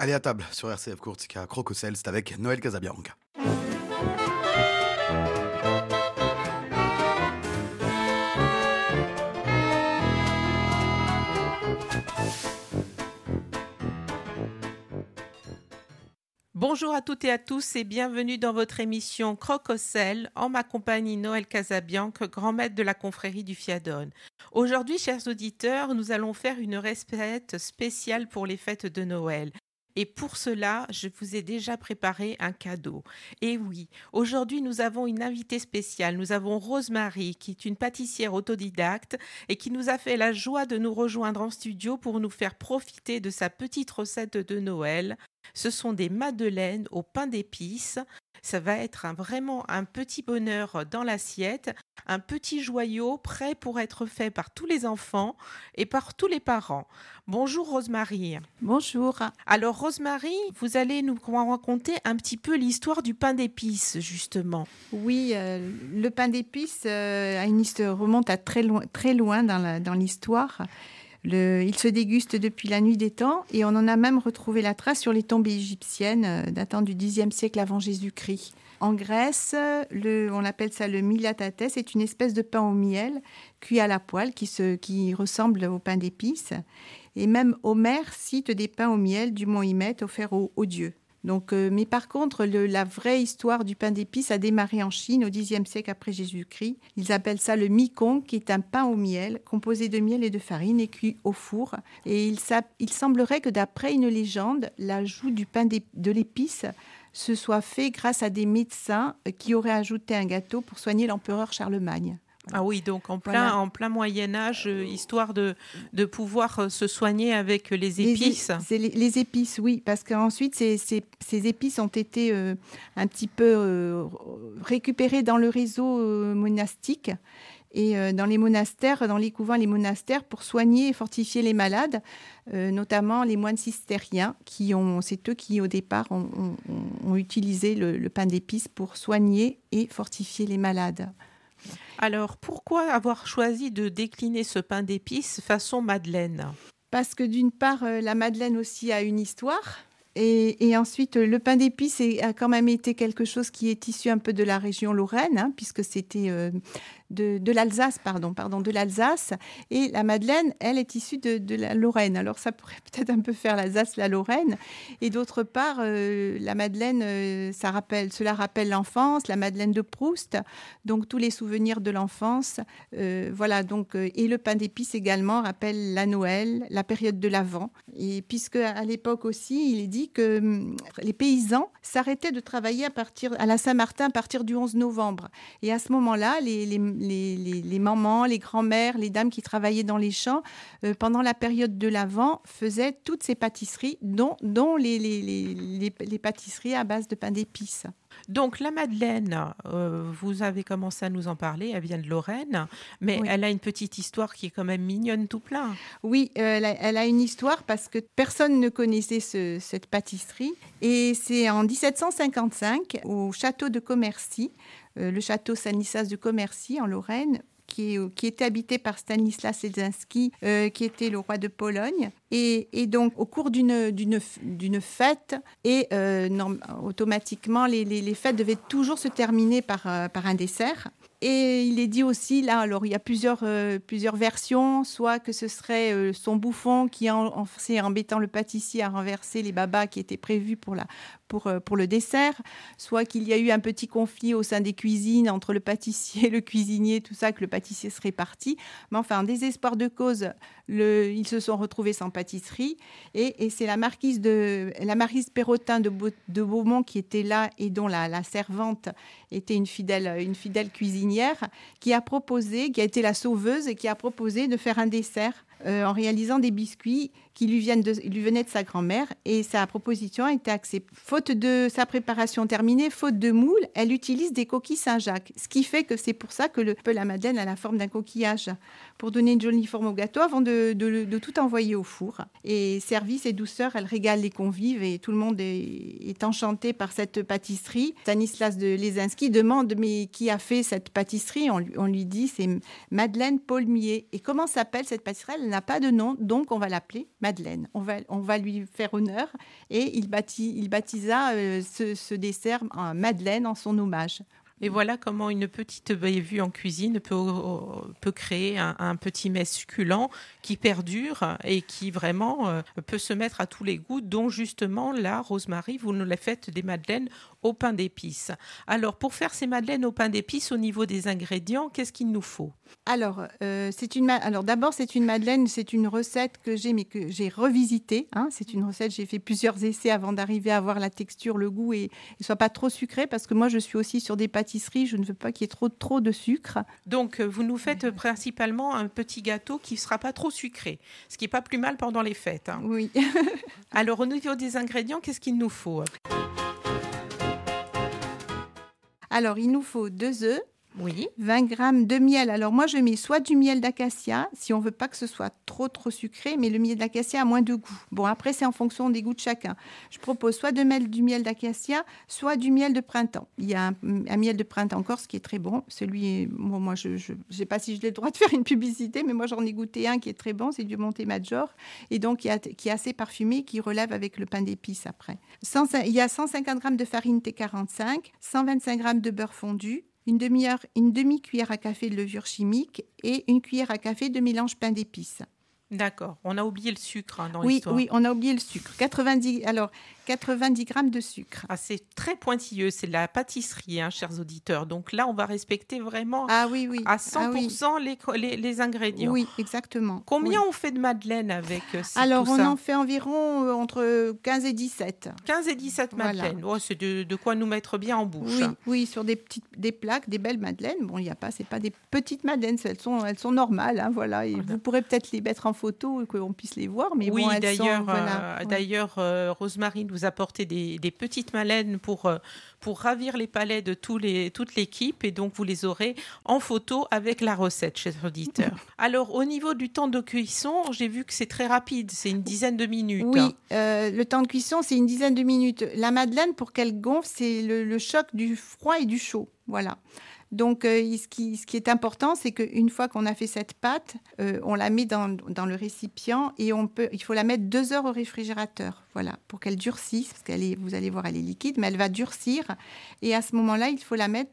Allez à table sur RCF Courtica Crococel, c'est avec Noël Casabianca. Bonjour à toutes et à tous et bienvenue dans votre émission Crococel en ma compagnie Noël Casabianque, grand maître de la confrérie du Fiadone. Aujourd'hui, chers auditeurs, nous allons faire une recette spéciale pour les fêtes de Noël. Et pour cela, je vous ai déjà préparé un cadeau. Et oui, aujourd'hui, nous avons une invitée spéciale. Nous avons Rosemary, qui est une pâtissière autodidacte et qui nous a fait la joie de nous rejoindre en studio pour nous faire profiter de sa petite recette de Noël. Ce sont des madeleines au pain d'épices. Ça va être un, vraiment un petit bonheur dans l'assiette, un petit joyau prêt pour être fait par tous les enfants et par tous les parents. Bonjour Rosemary. Bonjour. Alors Rosemary, vous allez nous raconter un petit peu l'histoire du pain d'épices justement. Oui, euh, le pain d'épices euh, a une histoire, remonte à très loin, très loin dans l'histoire. Il se déguste depuis la nuit des temps et on en a même retrouvé la trace sur les tombes égyptiennes euh, datant du Xe siècle avant Jésus-Christ. En Grèce, le, on appelle ça le milatates, c'est une espèce de pain au miel cuit à la poêle qui, se, qui ressemble au pain d'épices. Et même Homère cite des pains au miel du mont Hymette offerts aux, dieux. Donc, euh, mais par contre, la vraie histoire du pain d'épices a démarré en Chine au Xe siècle après Jésus-Christ. Ils appellent ça le mikong, qui est un pain au miel composé de miel et de farine et cuit au four. Et il, semblerait que d'après une légende, l'ajout du pain de l'épice se soit fait grâce à des médecins qui auraient ajouté un gâteau pour soigner l'empereur Charlemagne. Ah oui, donc en plein, en plein Moyen Âge, euh, histoire de, de pouvoir euh, se soigner avec les épices. Les, épices, oui, parce qu'ensuite ces, ces, ces, épices ont été euh, un petit peu récupérées dans le réseau monastique et dans les monastères, dans les couvents, les monastères, pour soigner et fortifier les malades, notamment les moines cistériens, qui ont, c'est eux qui au départ ont, ont, utilisé le, le pain d'épices pour soigner et fortifier les malades. Alors, pourquoi avoir choisi de décliner ce pain d'épices façon madeleine? Parce que d'une part, euh, la madeleine aussi a une histoire. Et, ensuite, le pain d'épices a quand même été quelque chose qui est issu un peu de la région Lorraine, hein, puisque c'était euh, de, l'Alsace, pardon, pardon, de l'Alsace. Et la Madeleine, elle est issue de, la Lorraine. Alors ça pourrait peut-être un peu faire l'Alsace, la Lorraine. Et d'autre part, euh, la Madeleine, euh, ça rappelle, cela rappelle l'enfance, la Madeleine de Proust, donc tous les souvenirs de l'enfance. Euh, voilà, donc et le pain d'épices également rappelle la Noël, la période de l'Avent. Et puisque à l'époque aussi, il est dit que hum, les paysans s'arrêtaient de travailler à partir à la Saint-Martin à partir du 11 novembre. Et à ce moment-là, les les, mamans, les grands-mères, les dames qui travaillaient dans les champs euh, pendant la période de l'Avent faisaient toutes ces pâtisseries, dont, dont les, les, pâtisseries à base de pain d'épices. Donc la Madeleine, euh, vous avez commencé à nous en parler, elle vient de Lorraine, mais elle a une petite histoire qui est quand même mignonne tout plein. Oui, euh, elle, a, une histoire parce que personne ne connaissait cette pâtisserie. Et c'est en 1755, au château de Commercy, le château Stanislas de Commercy en Lorraine, qui, était habité par Stanislas Elzinski, euh, qui était le roi de Pologne. Et, donc, au cours d'une fête, et euh, automatiquement, les, fêtes devaient toujours se terminer par un dessert. Et il est dit aussi, là, alors il y a plusieurs, euh, versions, soit que ce serait euh, son bouffon qui, en, en, embêtant le pâtissier, a renversé les babas qui étaient prévus pour, la, pour, euh, pour le dessert, soit qu'il y a eu un petit conflit au sein des cuisines entre le pâtissier, le cuisinier, tout ça, que le pâtissier serait parti. Mais enfin, en désespoir de cause, ils se sont retrouvés sans pâtisserie. Et, et c'est la marquise de la marquise Perrotin de, de Beaumont qui était là et dont la, la servante était une fidèle, une fidèle cuisinière qui a proposé, qui a été la sauveuse et qui a proposé de faire un dessert euh, en réalisant des biscuits qui lui, viennent lui venaient de sa grand-mère et sa proposition a été acceptée. Faute de sa préparation terminée, faute de moule, elle utilise des coquilles Saint-Jacques, ce qui fait que c'est pour ça que le, la madeleine a la forme d'un coquillage, pour donner une jolie forme au gâteau avant de, de, tout envoyer au four. Et service et douceur, elle régale les convives et tout le monde est, enchanté par cette pâtisserie. Stanislas de Lesinski demande mais qui a fait cette pâtisserie? On, on lui dit c'est Madeleine Paulmier. Et comment s'appelle cette pâtisserie? N'a pas de nom, donc on va l'appeler Madeleine. On va, on va lui faire honneur et il, il baptisa euh, ce, ce, dessert Madeleine en son hommage. Et voilà comment une petite vue en cuisine peut, peut créer un, petit mets succulent qui perdure et qui vraiment euh, peut se mettre à tous les goûts, dont justement là, Rosemary, vous nous la faites des madeleines au pain d'épices. Alors, pour faire ces madeleines au pain d'épices, au niveau des ingrédients, qu'est-ce qu'il nous faut? Alors, euh, alors d'abord, c'est une madeleine, c'est une recette que j'ai, mais que j'ai revisitée. Hein. C'est une recette, j'ai fait plusieurs essais avant d'arriver à avoir la texture, le goût et ne soit pas trop sucré, parce que moi, je suis aussi sur des je ne veux pas qu'il y ait trop, trop de sucre. Donc, euh, vous nous faites principalement un petit gâteau qui ne sera pas trop sucré, ce qui n'est pas plus mal pendant les fêtes. Hein. Oui. alors, au niveau des ingrédients, qu'est-ce qu'il nous faut? Alors, il nous faut deux œufs, oui. 20 grammes de miel. Alors moi, je mets soit du miel d'acacia, si on veut pas que ce soit trop trop sucré, mais le miel d'acacia a moins de goût. Bon, après, c'est en fonction des goûts de chacun. Je propose soit de mettre du miel d'acacia, soit du miel de printemps. Il y a un, miel de printemps encore, ce qui est très bon. Celui, moi, je ne sais pas si je l'ai le droit de faire une publicité, mais moi, j'en ai goûté un qui est très bon, c'est du Monte Major, et donc qui, qui est assez parfumé, qui relève avec le pain d'épices après. il y a 150 grammes de farine T45, 125 grammes de beurre fondu, une demi-heure, une demi-cuillère à café de levure chimique et une cuillère à café de mélange pain d'épices. D'accord. On a oublié le sucre hein, dans oui, l'histoire. Oui, on a oublié le sucre. 90, alors, 90 grammes de sucre. Ah, c'est très pointilleux, c'est de la pâtisserie, hein, chers auditeurs. Donc là, on va respecter vraiment ah, oui, oui. à 100% ah Les, les, ingrédients. Oui, exactement. Combien on fait de madeleine avec euh, Alors, on en fait environ euh, entre 15 et 17. 15 et 17 madeleines. Oh, c'est de, quoi nous mettre bien en bouche. Oui, oui sur des petites des plaques, des belles madeleines. Bon, il n'y a pas, c'est pas des petites madeleines, elles sont, elles sont normales. Hein, voilà. Et Vous pourrez peut-être les mettre en photo, qu'on puisse les voir. Mais oui, bon, d'ailleurs, euh, d'ailleurs, Rosemary nous a apporté des des, petites malènes pour, euh, pour ravir les palais de tous les, toute l'équipe. Et donc, vous les aurez en photo avec la recette, chers auditeurs. Alors, au niveau du temps de cuisson, j'ai vu que c'est très rapide. C'est une dizaine de minutes. Oui, euh, le temps de cuisson, c'est une dizaine de minutes. La madeleine, pour qu'elle gonfle, c'est le, le choc du froid et du chaud. Voilà. Donc, euh, ce, qui, est important, c'est qu'une fois qu'on a fait cette pâte, euh, on la met dans, le récipient et on peut, il faut la mettre deux heures au réfrigérateur, voilà, pour qu'elle durcisse, parce qu'elle est, vous allez voir, elle est liquide, mais elle va durcir. Et à ce moment-là, il faut la mettre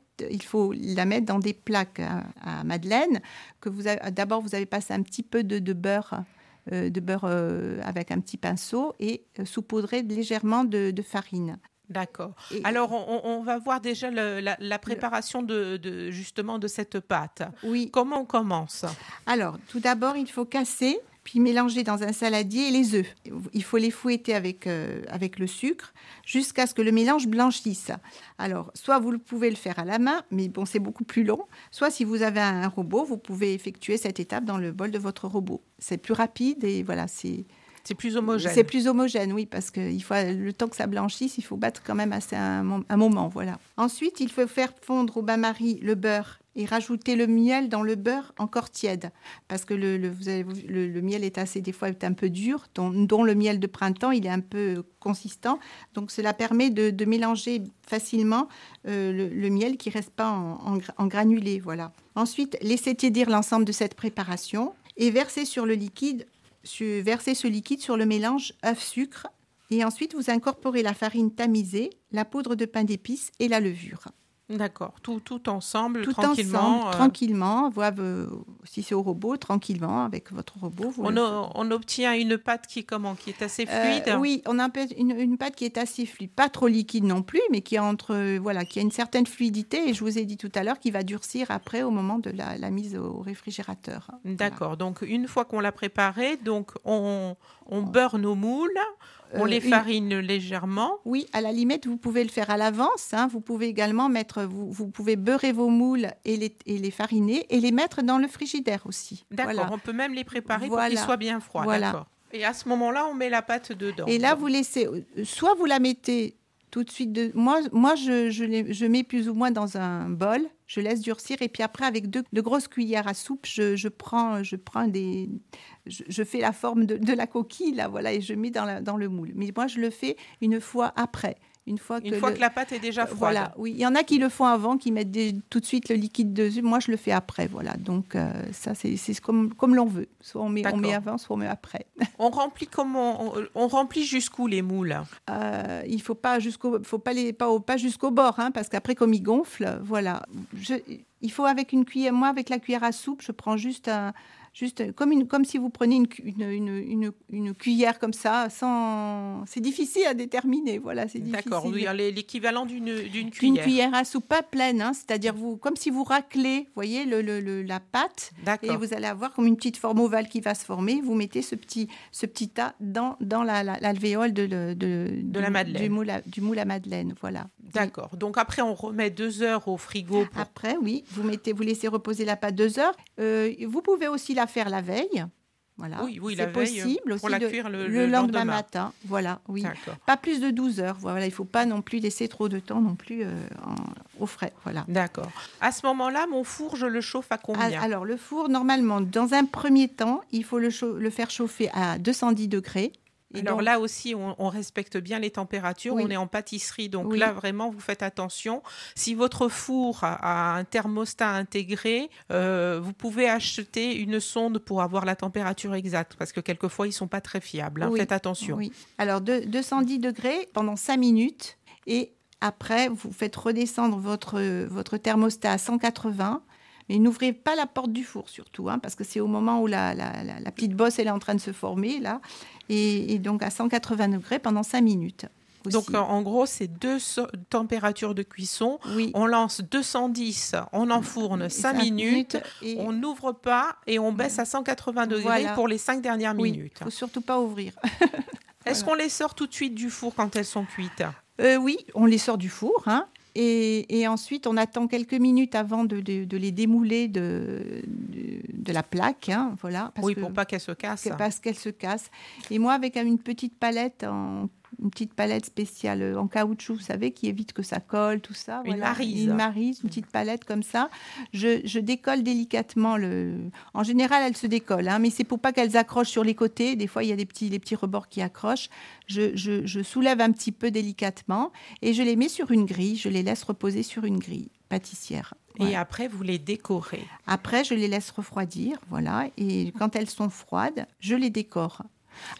dans des plaques à, madeleine que vous d'abord vous avez passé un petit peu de, beurre euh, avec un petit pinceau et saupoudré légèrement de farine. D'accord. Alors, on, va voir déjà la, préparation de, justement de cette pâte. Oui. Comment on commence? Alors, tout d'abord, il faut casser, puis mélanger dans un saladier les œufs. Il faut les fouetter avec, euh, avec le sucre jusqu'à ce que le mélange blanchisse. Alors, soit vous pouvez le faire à la main, mais bon, c'est beaucoup plus long. Soit si vous avez un robot, vous pouvez effectuer cette étape dans le bol de votre robot. C'est plus rapide et voilà, c'est c'est plus homogène. C'est plus homogène, oui, parce que il faut le temps que ça blanchisse, il faut battre quand même assez un, moment, voilà. Ensuite, il faut faire fondre au bain-marie le beurre et rajouter le miel dans le beurre encore tiède, parce que le, le, miel est assez des fois est un peu dur, dont, le miel de printemps il est un peu consistant, donc cela permet de, mélanger facilement euh, le, miel qui reste pas en, en granulé, voilà. Ensuite, laissez tiédir l'ensemble de cette préparation et verser sur le liquide versez ce liquide sur le mélange œuf-sucre et ensuite vous incorporez la farine tamisée, la poudre de pain d'épices et la levure. D'accord, tout, tout ensemble, tout tranquillement. Ensemble, euh. Tranquillement, si c'est au robot, tranquillement, avec votre robot. on, on, obtient une pâte qui est comment Qui est assez euh, fluide? Oui, on a une, une, pâte qui est assez fluide. Pas trop liquide non plus, mais qui, entre, voilà, qui a une certaine fluidité. Et je vous ai dit tout à l'heure qu'il va durcir après au moment de la, mise au réfrigérateur. D'accord, donc une fois qu'on l'a préparé, donc on, on beurre nos moules. On les euh, farine légèrement. Oui, à la limite, vous pouvez le faire à l'avance. Hein. Vous pouvez également mettre, vous, vous, pouvez beurrer vos moules et les, et les fariner et les mettre dans le frigidaire aussi. D'accord. On peut même les préparer pour qu'ils soient bien froids. Voilà. Et à ce moment-là, on met la pâte dedans. Et là, vous laissez, euh, soit vous la mettez tout de suite. De... Moi, moi je, je, je, mets plus ou moins dans un bol, je laisse durcir et puis après, avec deux de grosses cuillères à soupe, je, je prends, je prends des, je, fais la forme de, la coquille, là, voilà, et je mets dans le moule. Mais moi, je le fais une fois après. Une fois que, Une fois le- que la pâte est déjà froide. Voilà, oui. Il y en a qui le font avant, qui mettent des- tout de suite le liquide dessus. Moi, je le fais après, voilà. Donc, euh, ça, c'est comme, comme l'on veut. Soit on met, on met D'accord. avant, soit on met après. On remplit comment on, on remplit jusqu'où les moules? Euh, il faut pas jusqu'au, faut pas les, pas, pas jusqu'au bord, hein, parce qu'après, comme ils gonflent, voilà. Je, il faut avec une cuillère. Moi, avec la cuillère à soupe, je prends juste un, juste comme une, comme si vous preniez une, une, une, une- cuillère comme ça, sans. C'est difficile à déterminer, voilà. C'est difficile. D'accord, oui, l'équivalent d'une d'une Une cuillère. cuillère à soupe pas pleine, hein, c'est-à-dire vous, comme si vous raclez, voyez, le, le- le- la pâte, et D'accord. vous allez avoir comme une petite forme ovale qui va se former. Vous mettez ce petit, ce petit tas dans, dans la- la- l'alvéole de, le- de, la madeleine. Du moule, à, du moule à madeleine, voilà. D'accord. Donc après, on remet deux heures au frigo pour Après, oui, vous mettez, vous laissez reposer la pâte deux heures. Euh, vous pouvez aussi la faire la veille. Voilà. Oui, oui, c'est possible pour aussi la de- cuire le- le, le lendemain, lendemain. matin. Voilà, oui. Pas plus de 12 heures. Voilà, il ne faut pas non plus laisser trop de temps non plus euh, en- au frais. Voilà. D'accord. À ce moment-là, mon four, je le chauffe à combien? Alors, le four, normalement, dans un premier temps, il faut le faire chauffer à 210 degrés. Et Alors donc- là aussi, on, on respecte bien les températures. Oui. On est en pâtisserie, donc Oui. là vraiment, vous faites attention. Si votre four a, a un thermostat intégré, euh, vous pouvez acheter une sonde pour avoir la température exacte, parce que quelquefois ils sont pas très fiables. hein. Oui. Faites attention. Oui. Alors, de- 210 degrés pendant 5 minutes. Et après, vous faites redescendre votre, votre thermostat à 180. Mais n'ouvrez pas la porte du four surtout, hein, parce que c'est au moment où la, la- la- la petite bosse elle est en train de se former, là. Et, et donc à 180 degrés pendant 5 minutes. aussi. Donc en- gros, c'est deux so- températures de cuisson. oui. On lance 210, on enfourne 5 Cinq minutes. et On n'ouvre pas et on baisse à 180 degrés Voilà. pour les 5 dernières oui, minutes. faut surtout pas ouvrir. Est-ce qu'on les sort tout de suite du four quand elles sont cuites? Euh, oui, on les sort du four. hein, et, et ensuite, on attend quelques minutes avant de, de- de les démouler de, la plaque. hein, voilà, parce Oui, que- pour pas qu'elles se cassent. parce qu'elle se casse. Et moi, avec une petite palette, en, une petite palette spéciale en caoutchouc, vous savez, qui évite que ça colle, tout ça. Une maryse. Une maryse, une petite palette comme ça. Je, je décolle délicatement le. En général, elle se décolle, hein, mais c'est pour pas qu'elles accrochent sur les côtés. Des fois, il y a des petits, les petits rebords qui accrochent. Je, je- je soulève un petit peu délicatement et je les mets sur une grille. Je les laisse reposer sur une grille pâtissière. Et après, vous les décorez. Après, je les laisse refroidir, voilà. Et quand elles sont froides, je les décore.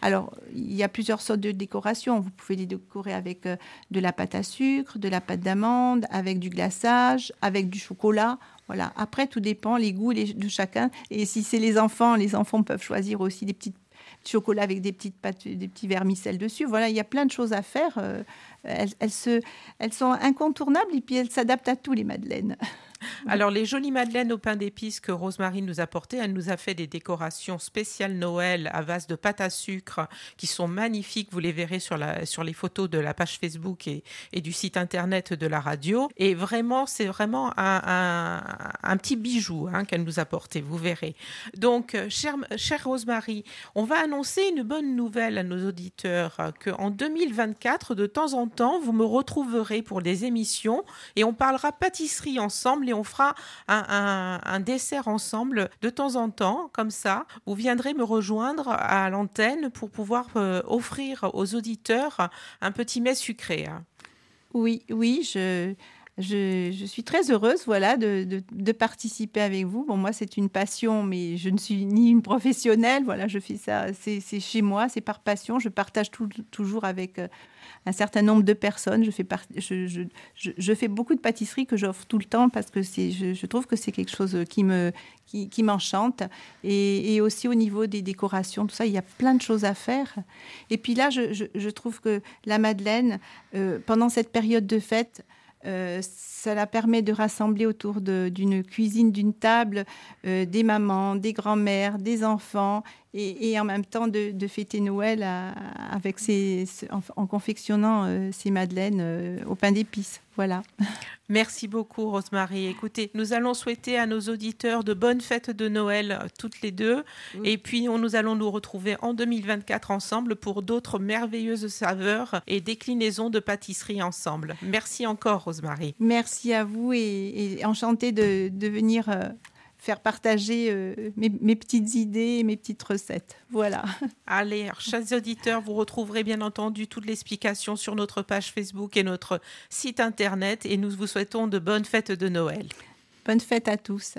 Alors, il y a plusieurs sortes de décorations. Vous pouvez les décorer avec euh, de la pâte à sucre, de la pâte d'amande, avec du glaçage, avec du chocolat. Voilà. Après, tout dépend les goûts de chacun. Et si c'est les enfants, les enfants peuvent choisir aussi des petites chocolats avec des petites pâtes, des petits vermicelles dessus. Voilà, il y a plein de choses à faire. Euh, elles, elles se, elles sont incontournables et puis elles s'adaptent à tous les madeleines. Alors, les jolies madeleines au pain d'épices que Rosemary nous a portées, elle nous a fait des décorations spéciales Noël à vase de pâte à sucre qui sont magnifiques. Vous les verrez sur, la, sur les photos de la page Facebook et, et du site internet de la radio. Et vraiment, c'est vraiment un, un- petit bijou hein, qu'elle nous a porté, vous verrez. Donc, euh, chère, chère Rosemary, on va annoncer une bonne nouvelle à nos auditeurs euh, qu'en 2024, de temps en temps, vous me retrouverez pour des émissions et on parlera pâtisserie ensemble on fera un, dessert ensemble de temps en temps, comme ça. Vous viendrez me rejoindre à l'antenne pour pouvoir euh, offrir aux auditeurs un petit mets sucré. hein. Oui, oui, je, je, suis très heureuse voilà, de, participer avec vous. Bon, moi, c'est une passion, mais je ne suis ni une professionnelle. Voilà, je fais ça, c'est chez moi, c'est par passion. Je partage toujours avec euh, un certain nombre de personnes. Je fais, beaucoup de pâtisseries que j'offre tout le temps parce que je, trouve que c'est quelque chose qui, me, qui, m'enchante. Et, aussi au niveau des décorations, tout ça, il y a plein de choses à faire. Et puis là, je trouve que la Madeleine, euh, pendant cette période de fête, euh, ça la permet de rassembler autour d'une cuisine, d'une table, euh, des mamans, des grands-mères, des enfants, et, et en même temps de, de fêter Noël à- avec ce- en, en confectionnant euh, ces madeleines euh, au pain d'épices. Voilà. Merci beaucoup, Rosemary. Écoutez, nous allons souhaiter à nos auditeurs de bonnes fêtes de Noël, euh, toutes les deux. Oui. Et puis, on, nous allons nous retrouver en 2024 ensemble pour d'autres merveilleuses saveurs et déclinaisons de pâtisserie ensemble. Merci encore, Rosemary. Merci à vous et, et enchantée de, de venir euh, faire partager euh, mes, mes, petites idées, mes petites recettes. Voilà. Allez, chers auditeurs, vous retrouverez bien entendu toute l'explication sur notre page Facebook et notre site internet. Et nous vous souhaitons de bonnes fêtes de Noël. Bonne fête à tous.